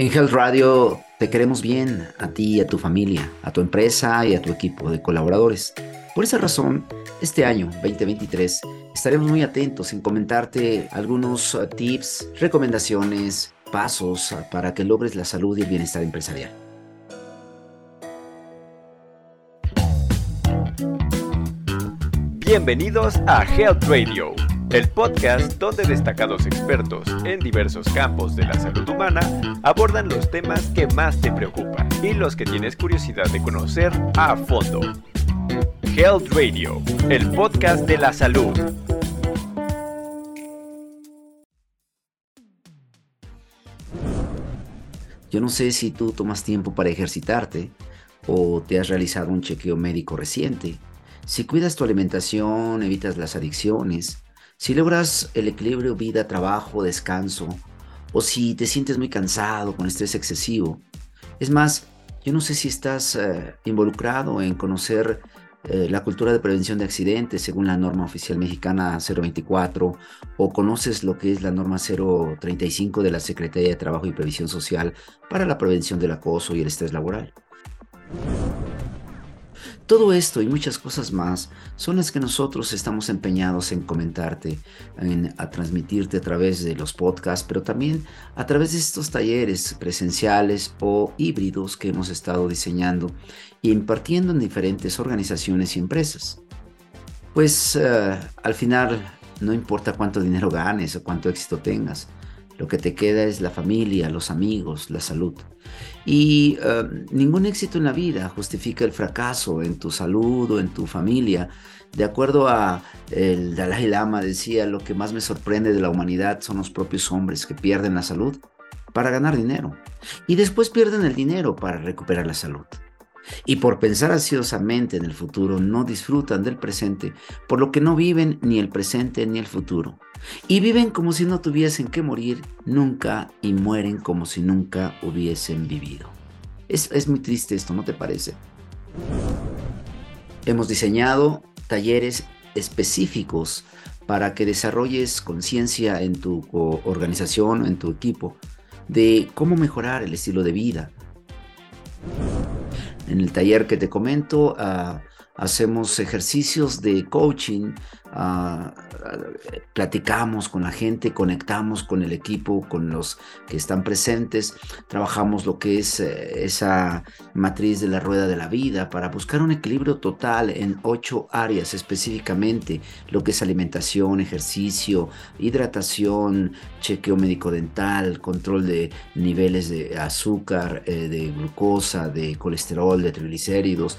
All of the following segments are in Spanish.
En Health Radio te queremos bien, a ti, a tu familia, a tu empresa y a tu equipo de colaboradores. Por esa razón, este año 2023 estaremos muy atentos en comentarte algunos uh, tips, recomendaciones, pasos uh, para que logres la salud y el bienestar empresarial. Bienvenidos a Health Radio el podcast donde destacados expertos en diversos campos de la salud humana abordan los temas que más te preocupan y los que tienes curiosidad de conocer a fondo. Health Radio, el podcast de la salud. Yo no sé si tú tomas tiempo para ejercitarte o te has realizado un chequeo médico reciente. Si cuidas tu alimentación, evitas las adicciones, si logras el equilibrio vida, trabajo, descanso, o si te sientes muy cansado con estrés excesivo. Es más, yo no sé si estás eh, involucrado en conocer eh, la cultura de prevención de accidentes según la norma oficial mexicana 024 o conoces lo que es la norma 035 de la Secretaría de Trabajo y Previsión Social para la prevención del acoso y el estrés laboral. Todo esto y muchas cosas más son las que nosotros estamos empeñados en comentarte, en a transmitirte a través de los podcasts, pero también a través de estos talleres presenciales o híbridos que hemos estado diseñando y impartiendo en diferentes organizaciones y empresas. Pues eh, al final no importa cuánto dinero ganes o cuánto éxito tengas, lo que te queda es la familia, los amigos, la salud. Y eh, ningún éxito en la vida justifica el fracaso en tu salud o en tu familia. De acuerdo a el Dalai Lama decía, lo que más me sorprende de la humanidad son los propios hombres que pierden la salud para ganar dinero y después pierden el dinero para recuperar la salud y por pensar ansiosamente en el futuro no disfrutan del presente, por lo que no viven ni el presente ni el futuro. Y viven como si no tuviesen que morir nunca y mueren como si nunca hubiesen vivido. Es, es muy triste esto, ¿no te parece? Hemos diseñado talleres específicos para que desarrolles conciencia en tu organización, en tu equipo, de cómo mejorar el estilo de vida, en el taller que te comento, ah, hacemos ejercicios de coaching, ah, platicamos con la gente, conectamos con el equipo, con los que están presentes, trabajamos lo que es eh, esa matriz de la rueda de la vida para buscar un equilibrio total en ocho áreas específicamente, lo que es alimentación, ejercicio, hidratación, chequeo médico dental, control de niveles de azúcar, eh, de glucosa, de colesterol, de triglicéridos,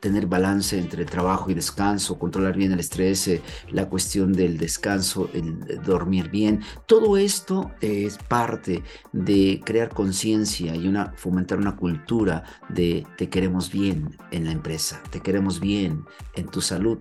tener balance entre trabajo y descanso, controlar bien el estrés, eh, la cuestión del descanso, el dormir bien. Todo esto es parte de crear conciencia y una, fomentar una cultura de te queremos bien en la empresa, te queremos bien en tu salud.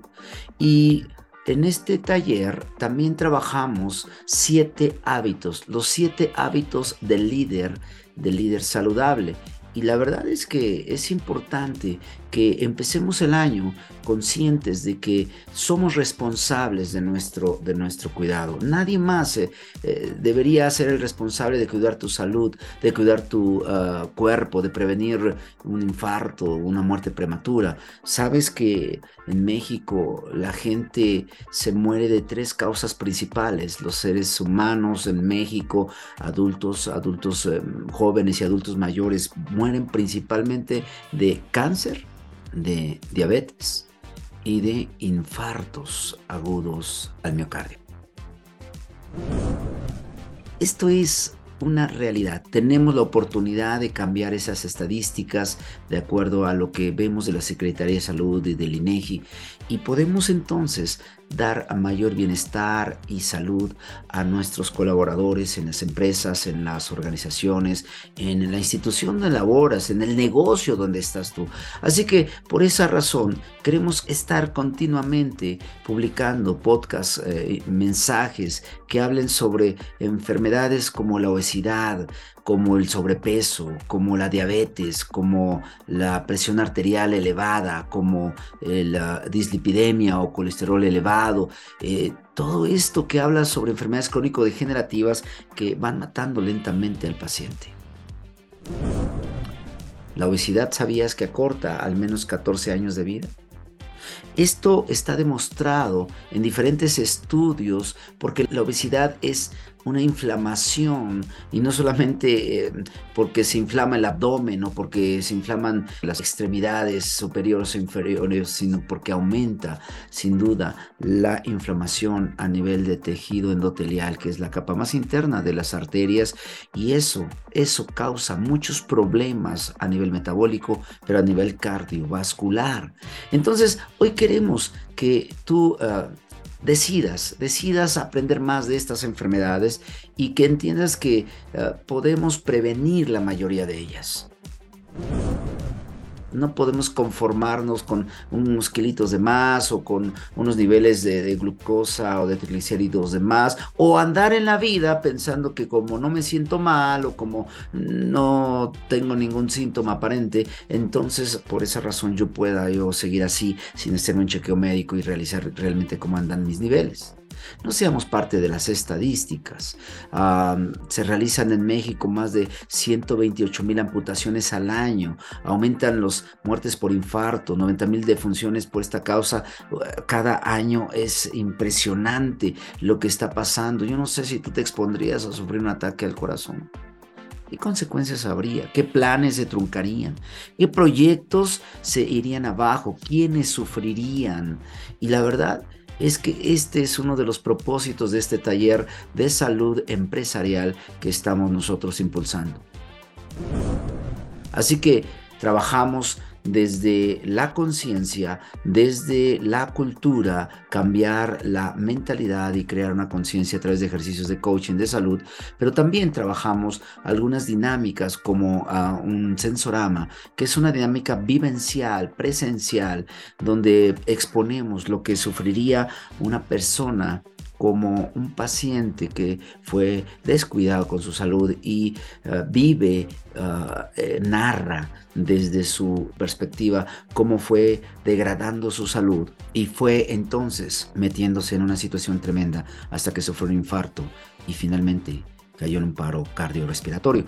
Y en este taller también trabajamos siete hábitos, los siete hábitos del líder, del líder saludable. Y la verdad es que es importante que empecemos el año conscientes de que somos responsables de nuestro, de nuestro cuidado. Nadie más eh, eh, debería ser el responsable de cuidar tu salud, de cuidar tu ah, cuerpo, de prevenir un infarto, una muerte prematura. Sabes que en México la gente se muere de tres causas principales. Los seres humanos en México, adultos, adultos em, jóvenes y adultos mayores, mueren principalmente de cáncer, de diabetes y de infartos agudos al miocardio. Esto es una realidad. Tenemos la oportunidad de cambiar esas estadísticas de acuerdo a lo que vemos de la Secretaría de Salud y del INEGI y podemos entonces dar mayor bienestar y salud a nuestros colaboradores en las empresas, en las organizaciones, en la institución donde laboras, en el negocio donde estás tú. Así que por esa razón queremos estar continuamente publicando podcasts, eh, mensajes que hablen sobre enfermedades como la obesidad, como el sobrepeso, como la diabetes, como la presión arterial elevada, como eh, la dislipidemia o colesterol elevado, eh, todo esto que habla sobre enfermedades crónico-degenerativas que van matando lentamente al paciente. La obesidad sabías que acorta al menos 14 años de vida. Esto está demostrado en diferentes estudios porque la obesidad es una inflamación y no solamente eh, porque se inflama el abdomen o porque se inflaman las extremidades superiores o inferiores, sino porque aumenta sin duda la inflamación a nivel de tejido endotelial, que es la capa más interna de las arterias y eso, eso causa muchos problemas a nivel metabólico, pero a nivel cardiovascular. Entonces, hoy queremos que tú ah, decidas, decidas aprender más de estas enfermedades y que entiendas que eh, podemos prevenir la mayoría de ellas. No podemos conformarnos con unos kilitos de más o con unos niveles de, glucosa o de triglicéridos de más o andar en la vida pensando que como no me siento mal o como no tengo ningún síntoma aparente, entonces por esa razón yo pueda yo seguir así sin hacer un chequeo médico y realizar realmente cómo andan mis niveles. No seamos parte de las estadísticas. se realizan en México más de 128 mil amputaciones al año. Aumentan las muertes por infarto, 90 mil defunciones por esta causa. Cada año es impresionante lo que está pasando. Yo no sé si tú te expondrías a sufrir un ataque al corazón. ¿Qué consecuencias habría? ¿Qué planes se truncarían? ¿Qué proyectos se irían abajo? ¿Quiénes sufrirían? Y la verdad es que este es uno de los propósitos de este taller de salud empresarial que estamos nosotros impulsando. Así que trabajamos desde la conciencia, desde la cultura, cambiar la mentalidad y crear una conciencia a través de ejercicios de coaching de salud, pero también trabajamos algunas dinámicas como ah, un sensorama, que es una dinámica vivencial, presencial, donde exponemos lo que sufriría una persona como un paciente que fue descuidado con su salud y eh, vive, eh, eh, narra desde su perspectiva cómo fue degradando su salud y fue entonces metiéndose en una situación tremenda hasta que sufrió un infarto y finalmente cayó en un paro cardiorrespiratorio.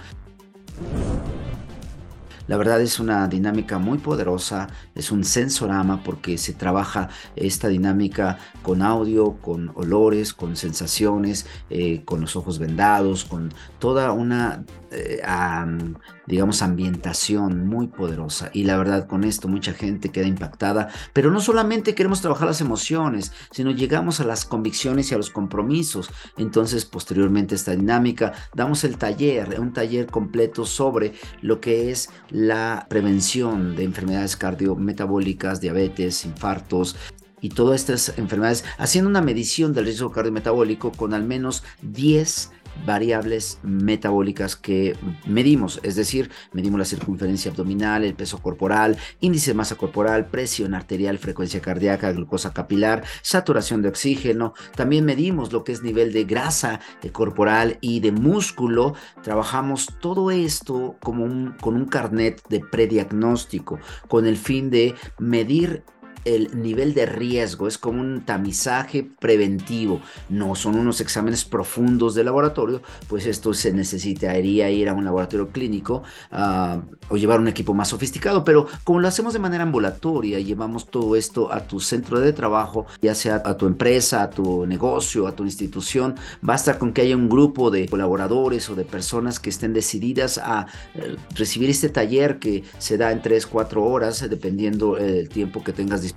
La verdad es una dinámica muy poderosa, es un sensorama porque se trabaja esta dinámica con audio, con olores, con sensaciones, eh, con los ojos vendados, con toda una eh, digamos, ambientación muy poderosa. Y la verdad, con esto mucha gente queda impactada. Pero no solamente queremos trabajar las emociones, sino llegamos a las convicciones y a los compromisos. Entonces, posteriormente esta dinámica, damos el taller, un taller completo sobre lo que es la prevención de enfermedades cardiometabólicas, diabetes, infartos, y todas estas enfermedades, haciendo una medición del riesgo cardiometabólico con al menos 10 variables metabólicas que medimos, es decir, medimos la circunferencia abdominal, el peso corporal, índice de masa corporal, presión arterial, frecuencia cardíaca, glucosa capilar, saturación de oxígeno, también medimos lo que es nivel de grasa corporal y de músculo, trabajamos todo esto como con un carnet de prediagnóstico, con el fin de medir el nivel de riesgo, es como un tamizaje preventivo, no son unos exámenes profundos de laboratorio, pues esto se necesitaría ir a un laboratorio clínico ah, o llevar un equipo más sofisticado, pero como lo hacemos de manera ambulatoria, llevamos todo esto a tu centro de trabajo, ya sea a tu empresa, a tu negocio, a tu institución, basta con que haya un grupo de colaboradores o de personas que estén decididas a eh, recibir este taller que se da en 3, 4 horas, dependiendo el eh, tiempo que tengas disponible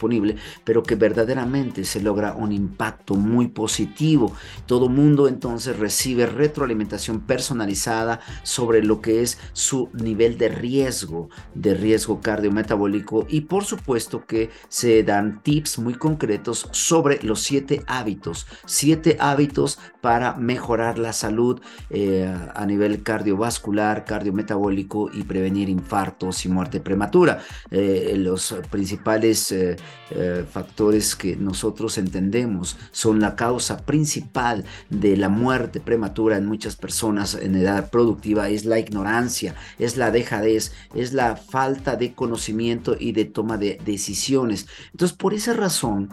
pero que verdaderamente se logra un impacto muy positivo. Todo mundo entonces recibe retroalimentación personalizada sobre lo que es su nivel de riesgo, de riesgo cardiometabólico y por supuesto que se dan tips muy concretos sobre los siete hábitos, siete hábitos para mejorar la salud eh, a nivel cardiovascular, cardiometabólico y prevenir infartos y muerte prematura. Eh, los principales eh, eh, factores que nosotros entendemos son la causa principal de la muerte prematura en muchas personas en edad productiva es la ignorancia, es la dejadez, es la falta de conocimiento y de toma de decisiones. Entonces, por esa razón,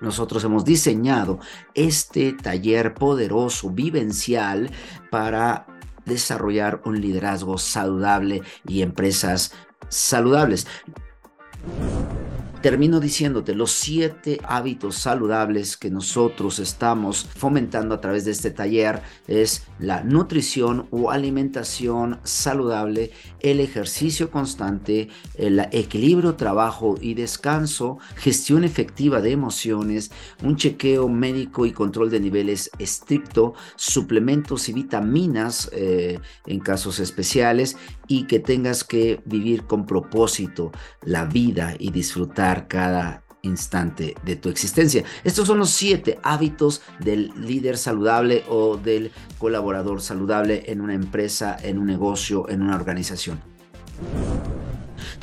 nosotros hemos diseñado este taller poderoso, vivencial, para desarrollar un liderazgo saludable y empresas saludables termino diciéndote los siete hábitos saludables que nosotros estamos fomentando a través de este taller es la nutrición o alimentación saludable, el ejercicio constante, el equilibrio trabajo y descanso, gestión efectiva de emociones, un chequeo médico y control de niveles estricto, suplementos y vitaminas eh, en casos especiales y que tengas que vivir con propósito la vida y disfrutar cada instante de tu existencia. Estos son los siete hábitos del líder saludable o del colaborador saludable en una empresa, en un negocio, en una organización.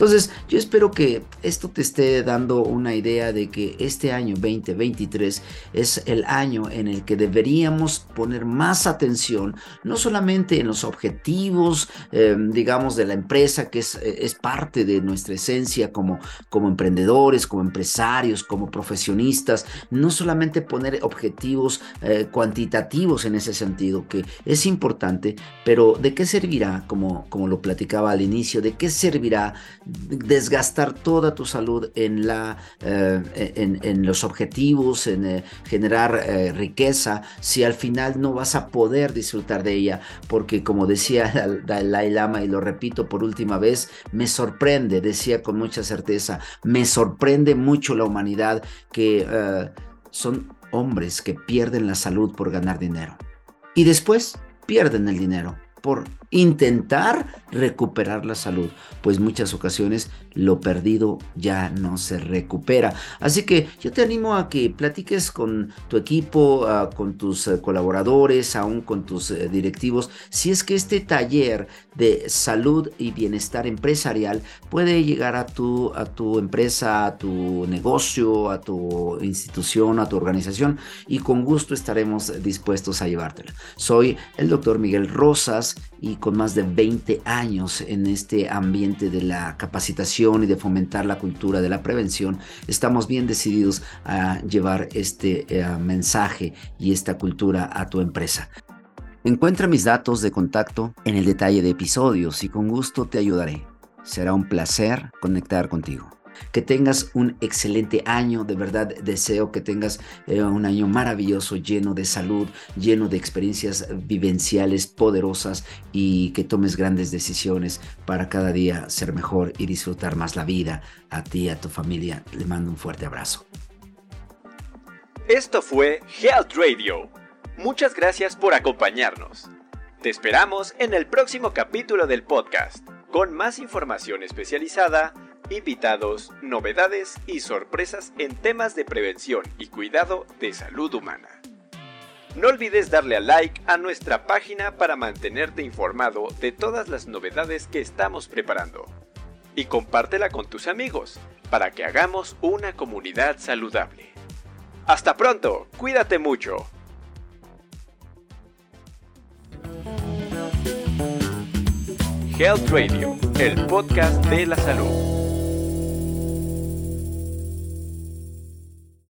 Entonces, yo espero que esto te esté dando una idea de que este año 2023 es el año en el que deberíamos poner más atención, no solamente en los objetivos, em, digamos, de la empresa, que es, eh, es, parte de nuestra esencia como, como emprendedores, como empresarios, como profesionistas, no solamente poner objetivos eh, cuantitativos en ese sentido, que es importante, pero ¿de qué servirá, como, como lo platicaba al inicio, de qué servirá desgastar toda tu salud en, la, eh, en, los objetivos, en eh, generar eh, riqueza, si al final no vas a poder disfrutar de ella, porque como decía Dalai Lama, y lo repito por última vez, me sorprende, decía con mucha certeza, me sorprende mucho la humanidad que son hombres que pierden la salud por ganar dinero. Y después pierden el dinero por intentar recuperar la salud, pues muchas ocasiones lo perdido ya no se recupera. Así que yo te animo a que platiques con tu equipo, con tus eh, colaboradores, aún con tus eh, directivos, si es que este taller de salud y bienestar empresarial puede llegar a tu, a tu empresa, a tu negocio, a tu institución, a tu organización y con gusto estaremos dispuestos a llevártelo. Soy el doctor Miguel Rosas y con más de 20 años en este ambiente de la capacitación y de fomentar la cultura de la prevención, estamos bien decididos a llevar este eh, mensaje y esta cultura a tu empresa. Encuentra mis datos de contacto en el detalle de episodios y con gusto te ayudaré. Será un placer conectar contigo. Que tengas un excelente año, de verdad deseo que tengas eh, un año maravilloso, lleno de salud, lleno de experiencias vivenciales poderosas y que tomes grandes decisiones para cada día ser mejor y disfrutar más la vida. A ti, a tu familia, le mando un fuerte abrazo. Esto fue Health Radio. Muchas gracias por acompañarnos. Te esperamos en el próximo capítulo del podcast, con más información especializada invitados, novedades y sorpresas en temas de prevención y cuidado de salud humana. No olvides darle a like a nuestra página para mantenerte informado de todas las novedades que estamos preparando. Y compártela con tus amigos para que hagamos una comunidad saludable. Hasta pronto, cuídate mucho. Health Radio, el podcast de la salud.